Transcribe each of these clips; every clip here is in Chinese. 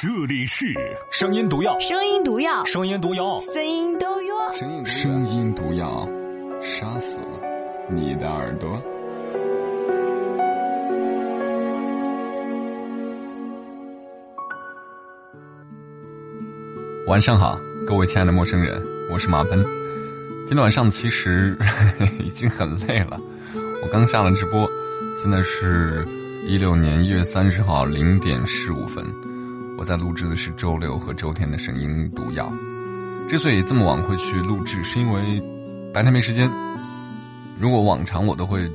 这里是声音毒药，声音毒药，声音毒药，声音毒药。声音毒药，杀死你的耳朵。晚上好，各位亲爱的陌生人，我是马奔。今天晚上其实已经很累了，我刚下了直播，现在是一六年一月三十号零点十五分。我在录制的是周六和周天的声音毒药。之所以这么晚会去录制，是因为白天没时间。如果往常我都会，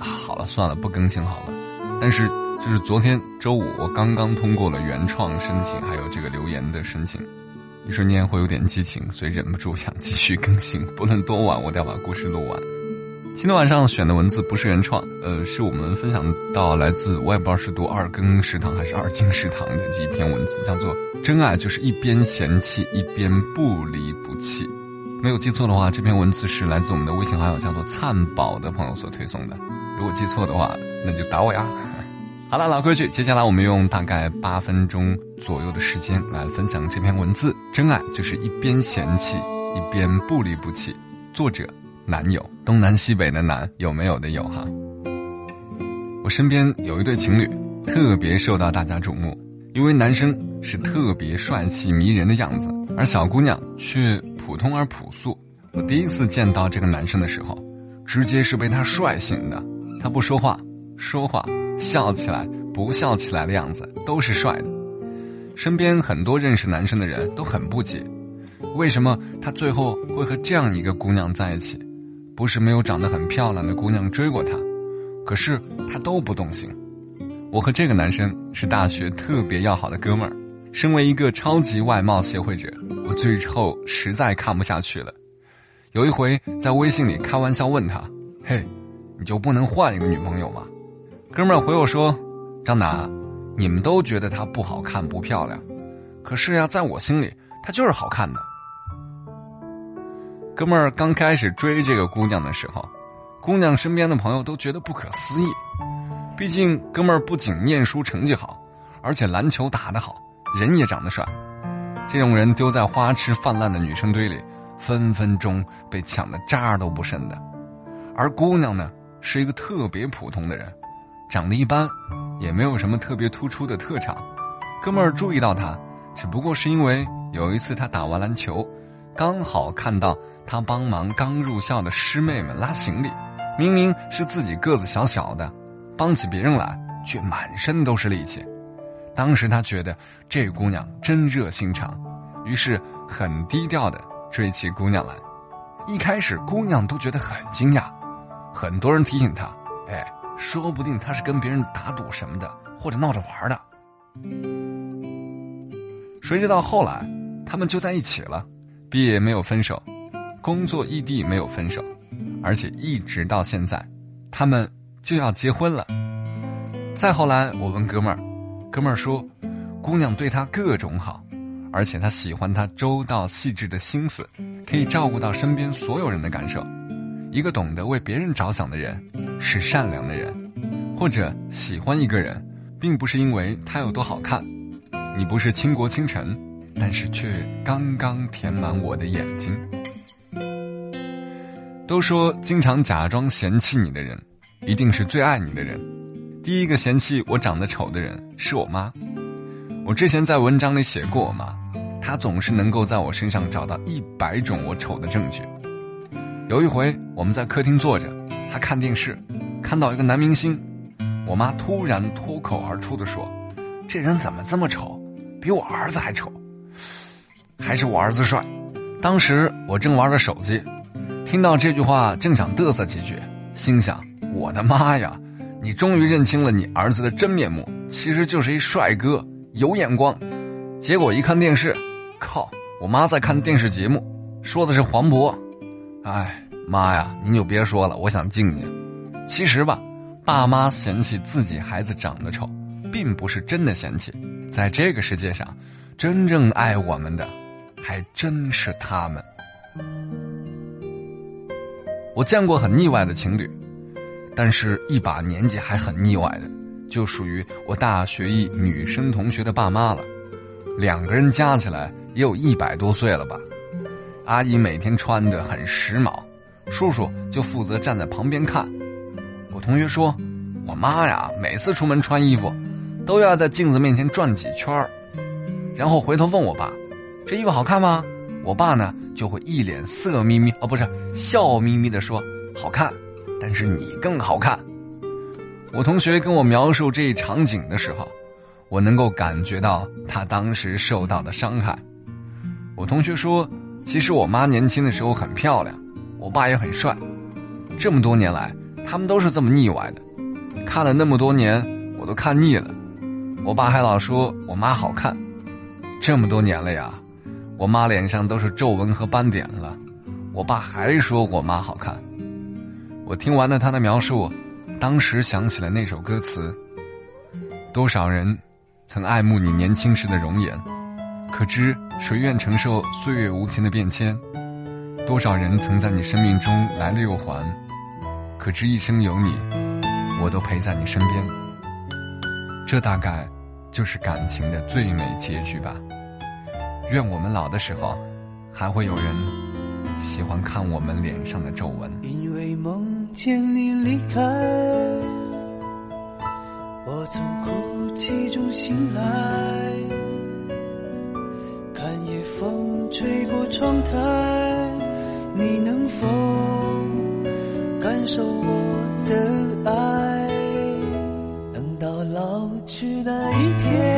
好了算了，不更新好了。但是就是昨天周五，我刚刚通过了原创申请，还有这个留言的申请，一瞬间会有点激情，所以忍不住想继续更新。不论多晚，我都要把故事录完。今天晚上选的文字不是原创，呃，是我们分享到来自我也不知道是读二更食堂还是二进食堂的这一篇文字，叫做“真爱就是一边嫌弃一边不离不弃”。没有记错的话，这篇文字是来自我们的微信好友叫做灿宝的朋友所推送的。如果记错的话，那就打我呀。好了，老规矩，接下来我们用大概八分钟左右的时间来分享这篇文字。真爱就是一边嫌弃一边不离不弃。作者。男友，东南西北的南有没有的有哈。我身边有一对情侣，特别受到大家瞩目，因为男生是特别帅气迷人的样子，而小姑娘却普通而朴素。我第一次见到这个男生的时候，直接是被他帅醒的。他不说话，说话，笑起来，不笑起来的样子都是帅的。身边很多认识男生的人都很不解，为什么他最后会和这样一个姑娘在一起？不是没有长得很漂亮的姑娘追过他，可是他都不动心。我和这个男生是大学特别要好的哥们儿。身为一个超级外貌协会者，我最后实在看不下去了。有一回在微信里开玩笑问他：“嘿，你就不能换一个女朋友吗？”哥们儿回我说：“张楠，你们都觉得她不好看不漂亮，可是呀，在我心里她就是好看的。”哥们儿刚开始追这个姑娘的时候，姑娘身边的朋友都觉得不可思议。毕竟哥们儿不仅念书成绩好，而且篮球打得好，人也长得帅。这种人丢在花痴泛滥的女生堆里，分分钟被抢的渣都不剩的。而姑娘呢，是一个特别普通的人，长得一般，也没有什么特别突出的特长。哥们儿注意到她，只不过是因为有一次他打完篮球，刚好看到。他帮忙刚入校的师妹们拉行李，明明是自己个子小小的，帮起别人来却满身都是力气。当时他觉得这姑娘真热心肠，于是很低调的追起姑娘来。一开始姑娘都觉得很惊讶，很多人提醒她：“哎，说不定他是跟别人打赌什么的，或者闹着玩的。”谁知道后来他们就在一起了，毕业没有分手。工作异地没有分手，而且一直到现在，他们就要结婚了。再后来，我问哥们儿，哥们儿说，姑娘对他各种好，而且他喜欢他周到细致的心思，可以照顾到身边所有人的感受。一个懂得为别人着想的人，是善良的人。或者喜欢一个人，并不是因为他有多好看，你不是倾国倾城，但是却刚刚填满我的眼睛。都说经常假装嫌弃你的人，一定是最爱你的人。第一个嫌弃我长得丑的人是我妈。我之前在文章里写过我妈，她总是能够在我身上找到一百种我丑的证据。有一回我们在客厅坐着，她看电视，看到一个男明星，我妈突然脱口而出的说：“这人怎么这么丑？比我儿子还丑，还是我儿子帅。”当时我正玩着手机。听到这句话，正想嘚瑟几句，心想：我的妈呀，你终于认清了你儿子的真面目，其实就是一帅哥，有眼光。结果一看电视，靠，我妈在看电视节目，说的是黄渤。哎，妈呀，您就别说了，我想静静。其实吧，爸妈嫌弃自己孩子长得丑，并不是真的嫌弃，在这个世界上，真正爱我们的，还真是他们。我见过很腻歪的情侣，但是一把年纪还很腻歪的，就属于我大学一女生同学的爸妈了。两个人加起来也有一百多岁了吧。阿姨每天穿的很时髦，叔叔就负责站在旁边看。我同学说，我妈呀，每次出门穿衣服，都要在镜子面前转几圈然后回头问我爸：“这衣服好看吗？”我爸呢就会一脸色眯眯，哦，不是笑眯眯的说：“好看，但是你更好看。”我同学跟我描述这一场景的时候，我能够感觉到他当时受到的伤害。我同学说：“其实我妈年轻的时候很漂亮，我爸也很帅，这么多年来，他们都是这么腻歪的。看了那么多年，我都看腻了。我爸还老说我妈好看，这么多年了呀。”我妈脸上都是皱纹和斑点了，我爸还说我妈好看。我听完了他的描述，当时想起了那首歌词：多少人曾爱慕你年轻时的容颜，可知谁愿承受岁月无情的变迁？多少人曾在你生命中来了又还，可知一生有你，我都陪在你身边。这大概就是感情的最美结局吧。愿我们老的时候，还会有人喜欢看我们脸上的皱纹。因为梦见你离开，我从哭泣中醒来，看夜风吹过窗台，你能否感受我的爱？等到老去那一天。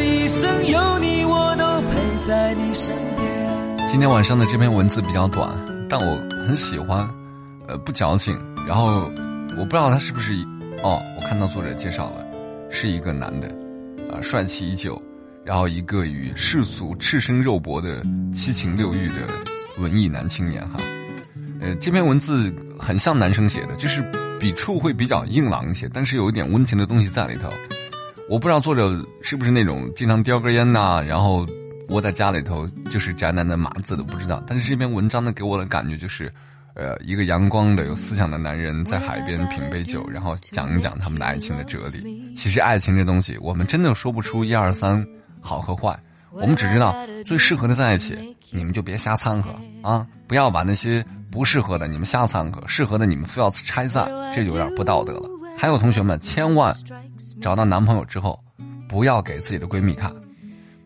今天晚上的这篇文字比较短，但我很喜欢，呃，不矫情。然后我不知道他是不是，哦，我看到作者介绍了，是一个男的，啊，帅气依旧，然后一个与世俗赤身肉搏的七情六欲的文艺男青年哈。呃，这篇文字很像男生写的，就是笔触会比较硬朗一些，但是有一点温情的东西在里头。我不知道作者是不是那种经常叼根烟呐，然后。窝在家里头就是宅男的码字都不知道，但是这篇文章呢给我的感觉就是，呃，一个阳光的有思想的男人在海边品杯酒，然后讲一讲他们的爱情的哲理。其实爱情这东西，我们真的说不出一二三好和坏，我们只知道最适合的在一起，你们就别瞎掺和啊！不要把那些不适合的你们瞎掺和，适合的你们非要拆散，这就有点不道德了。还有同学们，千万找到男朋友之后，不要给自己的闺蜜看。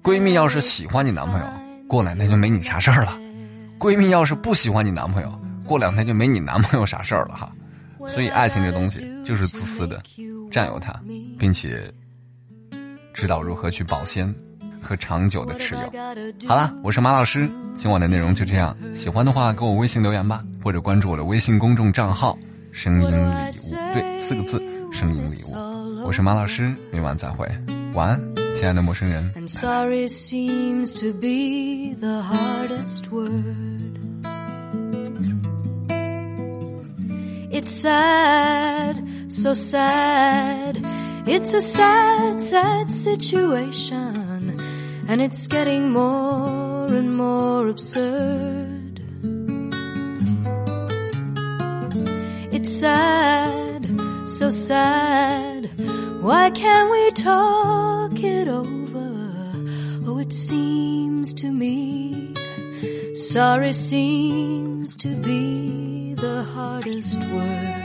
闺蜜要是喜欢你男朋友，过两天就没你啥事儿了；闺蜜要是不喜欢你男朋友，过两天就没你男朋友啥事儿了哈。所以爱情这东西就是自私的，占有它，并且知道如何去保鲜和长久的持有。好了，我是马老师，今晚的内容就这样。喜欢的话给我微信留言吧，或者关注我的微信公众账号“声音礼物”，对，四个字“声音礼物”。我是马老师，明晚再会，晚安。亲爱的陌生人。And sorry seems to be the hardest word. It's sad, so sad. It's a sad, sad situation. And it's getting more and more absurd. It's sad, so sad. Why can't we talk? It over. Oh, it seems to me sorry seems to be the hardest word.